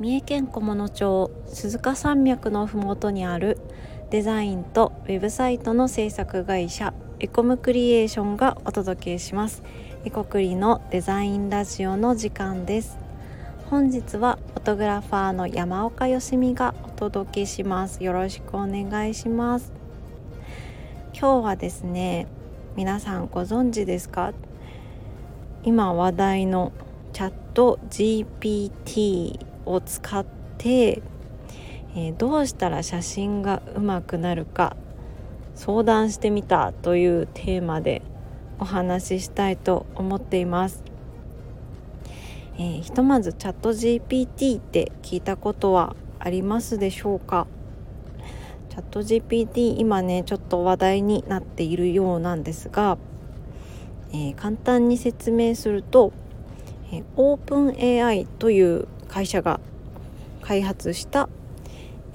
三重県菰野町鈴鹿山脈のふもとにあるデザインとウェブサイトの制作会社エコムクリエーションがお届けします。エコクリのデザインラジオの時間です。本日はフォトグラファーの山岡よしみがお届けします。よろしくお願いします。今日はですね皆さんご存知ですか？今話題のチャット GPT を使って、えー、どうしたら写真がうまくなるか相談してみたというテーマでお話ししたいと思っています。えー、ひとまずチャット GPT って聞いたことはありますでしょうか？チャット GPT 今ねちょっと話題になっているようなんですが、えー、簡単に説明すると、えー、オープン AI という会社が開発した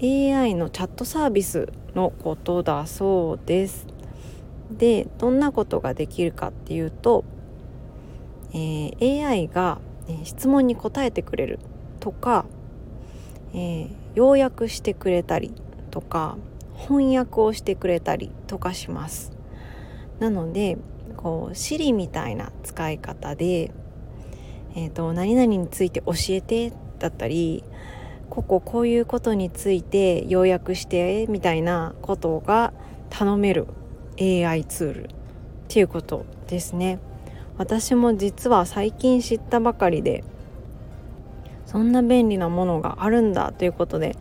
AI のチャットサービスのことだそうです。でどんなことができるかっていうと、えー、AI が、え質問に答えてくれるとか、えー、要約してくれたりとか翻訳をしてくれたりとかします。なのでこう Siri みたいな使い方で、えーと何々について教えてだったりこここういうことについて要約してみたいなことが頼める AI ツールっていうことですね。私も実は最近知ったばかりでそんな便利なものがあるんだということで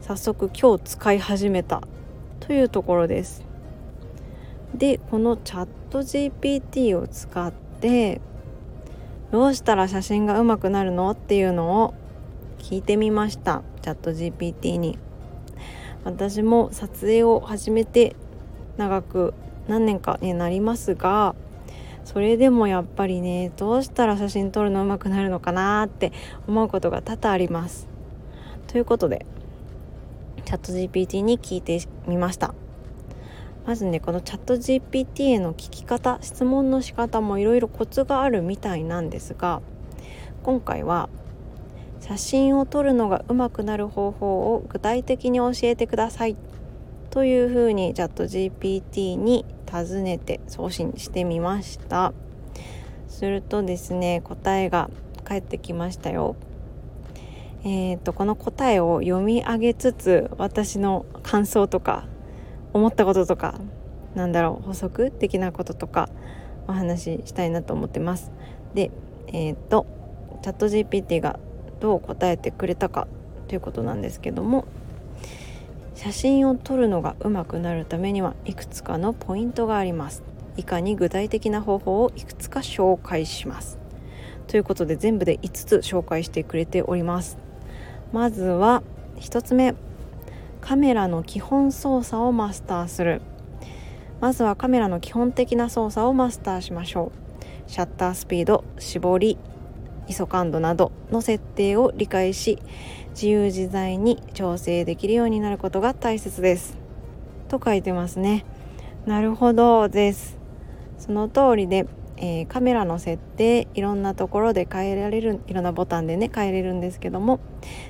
早速今日使い始めたというところです。でこのチャット GPT を使ってどうしたら写真がうまくなるのっていうのを聞いてみました。チャット GPT に。私も撮影を始めて長く何年かになりますがそれでもやっぱりねどうしたら写真撮るの上手くなるのかなって思うことが多々あります。ということでチャット GPT に聞いてみました。まずねこのチャット GPT への聞き方質問の仕方もいろいろコツがあるみたいなんですが今回は写真を撮るのが上手くなる方法を具体的に教えてください。というふうにチャット GPT に尋ねて送信してみました。するとですね答えが返ってきましたよ。えーと、この答えを読み上げつつ私の感想とか思ったこととかなんだろう補足的なこととかお話ししたいなと思ってます。でえっ、ー、とチャット GPT がどう答えてくれたかということなんですけども写真を撮るのが上手くなるためにはいくつかのポイントがあります。以下に具体的な方法をいくつか紹介します。ということで全部で5つ紹介してくれております。まずは1つ目。カメラの基本操作をマスターする。まずはカメラの基本的な操作をマスターしましょう。シャッタースピード絞り。ISO 感度などの設定を理解し自由自在に調整できるようになることが大切です。と書いてますね。なるほどです。その通りで、えー、カメラの設定いろんなところで変えられるいろんなボタンでね変えれるんですけども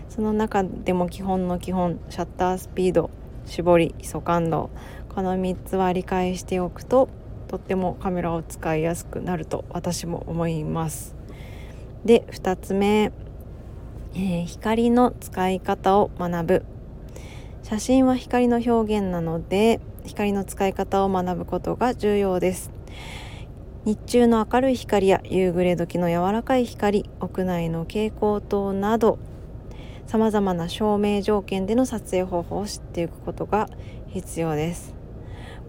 その中でも基本の基本シャッタースピード絞り ISO 感度この3つは理解しておくととってもカメラを使いやすくなると私も思います。で2つ目、えー、光の使い方を学ぶ。写真は光の表現なので光の使い方を学ぶことが重要です。日中の明るい光や夕暮れ時の柔らかい光屋内の蛍光灯などさまざまな照明条件での撮影方法を知っていくことが必要です。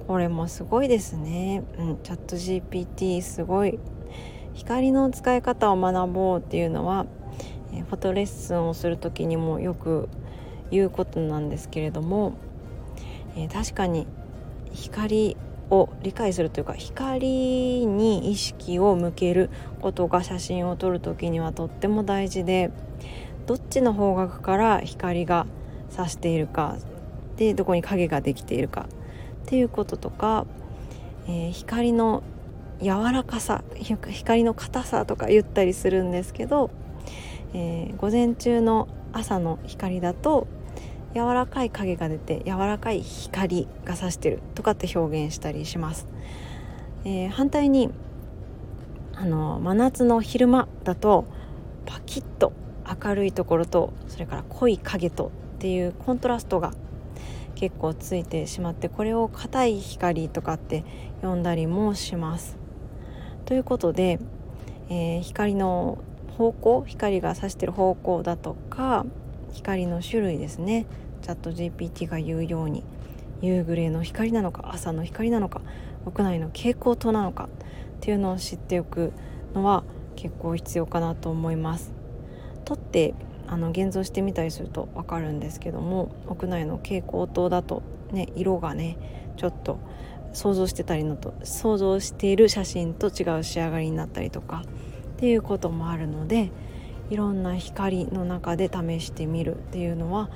これもすごいですね、うん、チャット GPT すごい。光の使い方を学ぼうっていうのはフォトレッスンをする時にもよく言うことなんですけれども、え、確かに光を理解するというか光に意識を向けることが写真を撮る時にはとっても大事でどっちの方角から光が差しているかでどこに影ができているかっていうこととか、えー、光の柔らかさ光の硬さとか言ったりするんですけど、えー、午前中の朝の光だと柔らかい影が出て柔らかい光が差してるとかって表現したりします、えー、反対にあの真夏の昼間だとパキッと明るいところとそれから濃い影とっていうコントラストが結構ついてしまってこれを硬い光とかって呼んだりもします。ということで、えー、光の方向光が差してる方向だとか光の種類ですねチャット GPT が言うように夕暮れの光なのか朝の光なのか屋内の蛍光灯なのかっていうのを知っておくのは結構必要かなと思います。撮ってあの現像してみたりすると分かるんですけども屋内の蛍光灯だとね色がねちょっと想像してたりのと想像している写真と違う仕上がりになったりとかっていうこともあるのでいろんな光の中で試してみるっていうのは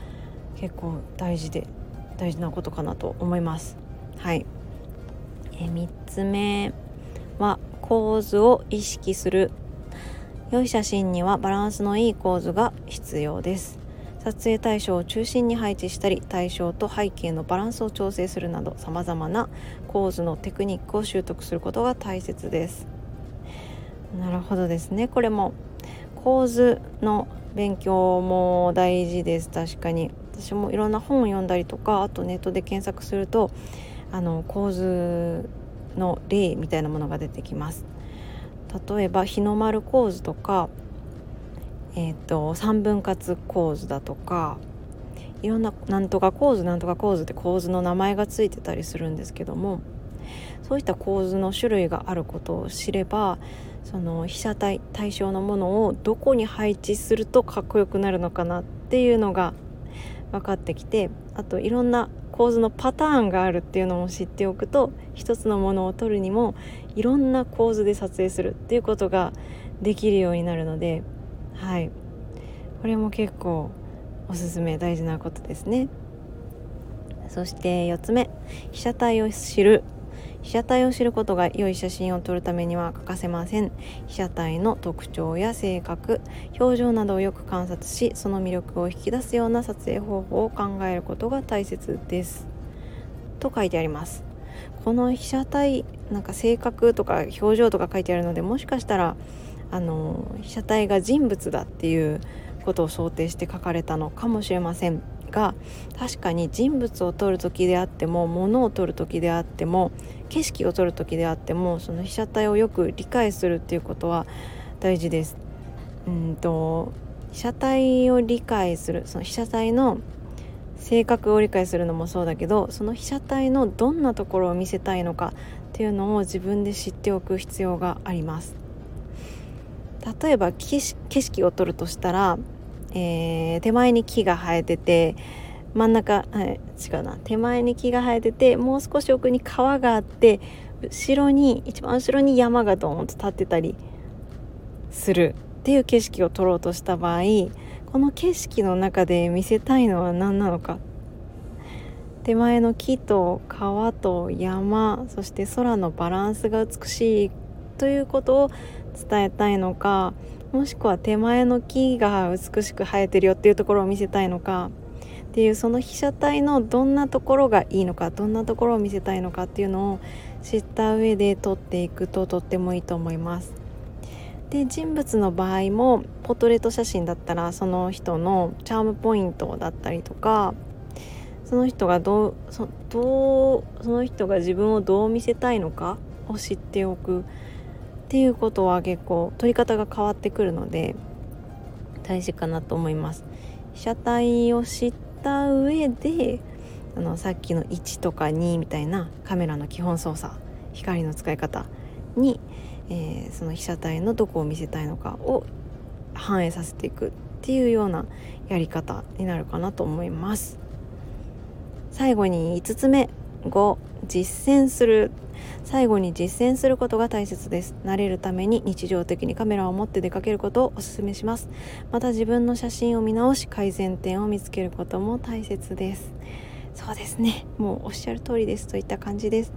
結構大事で大事なことかなと思います。はい、え3つ目は構図を意識する。良い写真にはバランスのいい構図が必要です。撮影対象を中心に配置したり対象と背景のバランスを調整するなどさまざまな構図のテクニックを習得することが大切です。なるほどですね。これも構図の勉強も大事です。確かに。私もいろんな本を読んだりとかあとネットで検索するとあの構図の例みたいなものが出てきます。例えば日の丸構図とか、えーと、三分割構図だとかいろんななんとか構図なんとか構図って構図の名前がついてたりするんですけどもそういった構図の種類があることを知ればその被写体対象のものをどこに配置するとかっこよくなるのかなっていうのが分かってきてあといろんな構図のパターンがあるっていうのも知っておくと一つのものを撮るにもいろんな構図で撮影するっていうことができるようになるのではい。これも結構おすすめ大事なことですね。そして4つ目。被写体を知る。被写体を知ることが良い写真を撮るためには欠かせません。被写体の特徴や性格表情などをよく観察しその魅力を引き出すような撮影方法を考えることが大切です。と書いてあります。この被写体なんか性格とか表情とか書いてあるのでもしかしたらあの被写体が人物だっていうことを想定して書かれたのかもしれませんが確かに人物を撮る時であっても物を撮る時であっても景色を撮る時であってもその被写体をよく理解するっていうことは大事です。うんと被写体を理解するその被写体の性格を理解するのもそうだけどその被写体のどんなところを見せたいのかっていうのを自分で知っておく必要があります。例えば景色を撮るとしたらえー、手前に木が生えてて真ん中、はい、違うな。手前に木が生えててもう少し奥に川があって後ろに一番後ろに山がドーンと立ってたりするっていう景色を撮ろうとした場合この景色の中で見せたいのは何なのか。手前の木と川と山そして空のバランスが美しいということを伝えたいのかもしくは手前の木が美しく生えてるよっていうところを見せたいのかっていうその被写体のどんなところがいいのかどんなところを見せたいのかっていうのを知った上で撮っていくととってもいいと思います。で人物の場合もポトレート写真だったらその人のチャームポイントだったりとかその人がどうそどうその人が自分をどう見せたいのかを知っておくっていうことは結構撮り方が変わってくるので大事かなと思います。被写体を知った上であのさっきの1とか2みたいなカメラの基本操作光の使い方に、えー、その被写体のどこを見せたいのかを反映させていくっていうようなやり方になるかなと思います。最後に5つ目5実践する。最後に実践することが大切です。慣れるために日常的にカメラを持って出かけることをお勧めします。また自分の写真を見直し改善点を見つけることも大切です。そうですね。もうおっしゃる通りですといった感じです。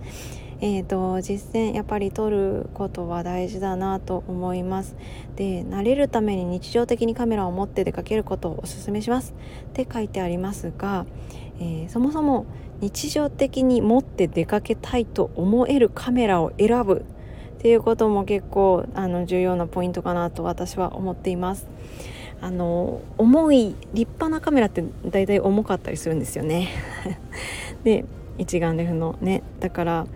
えーと、実践やっぱり取ることは大事だなと思います。で慣れるために日常的にカメラを持って出かけることをおすすめします。って書いてありますが、えー、そもそも日常的に持って出かけたいと思えるカメラを選ぶ。っていうことも結構あの重要なポイントかなと私は思っています。あの重い立派なカメラって大体重かったりするんですよね。で一眼レフのね。だから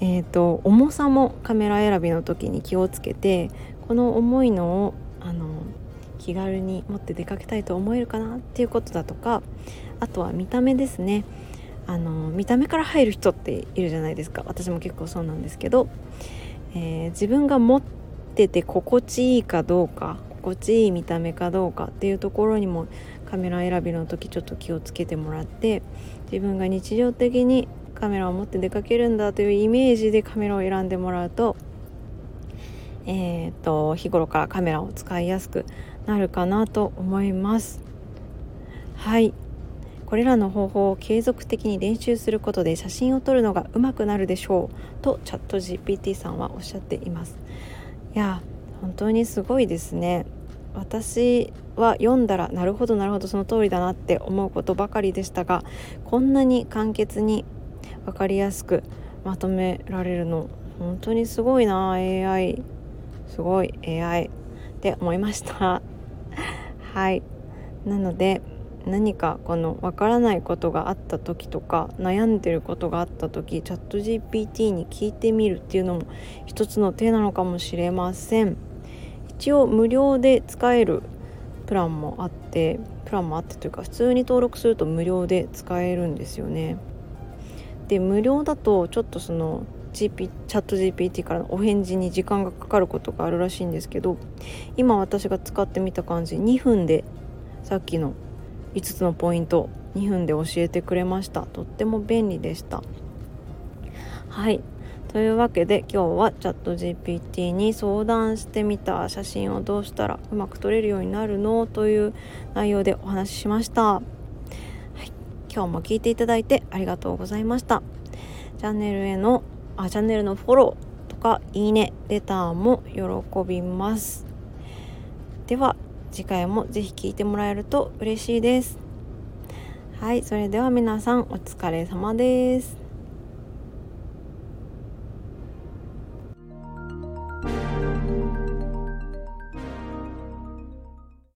えーと、重さもカメラ選びの時に気をつけてこの重いのをあの気軽に持って出かけたいと思えるかなっていうことだとかあとは見た目ですね。あの見た目から入る人っているじゃないですか。私も結構そうなんですけど、えー、自分が持ってて心地いいかどうか心地いい見た目かどうかっていうところにもカメラ選びの時ちょっと気をつけてもらって自分が日常的にカメラを持って出かけるんだというイメージでカメラを選んでもらうと,、えーと、日頃からカメラを使いやすくなるかなと思います。はい。これらの方法を継続的に練習することで写真を撮るのが上手くなるでしょうとチャット GPT さんはおっしゃっています。いや本当にすごいですね。私は読んだらなるほどなるほどその通りだなって思うことばかりでしたがこんなに簡潔に分かりやすくまとめられるの本当にすごいな AI すごい AI って思いました。はい。なので何かこの分からないことがあった時とか悩んでることがあった時チャット GPT に聞いてみるっていうのも一つの手なのかもしれません。一応無料で使えるプランもあってプランもあってというか普通に登録すると無料で使えるんですよね。で無料だとちょっとその GP チャット GPT からのお返事に時間がかかることがあるらしいんですけど今私が使ってみた感じ2分でさっきの5つのポイント2分で教えてくれました。とっても便利でした。はい。というわけで今日はチャット GPT に相談してみた写真をどうしたらうまく撮れるようになるの？という内容でお話ししました。はい。今日も聞いていただいてありがとうございました。チャンネルへのあチャンネルのフォローとかいいねレターも喜びます。では次回もぜひ聞いてもらえると嬉しいです。はいそれでは皆さんお疲れ様です。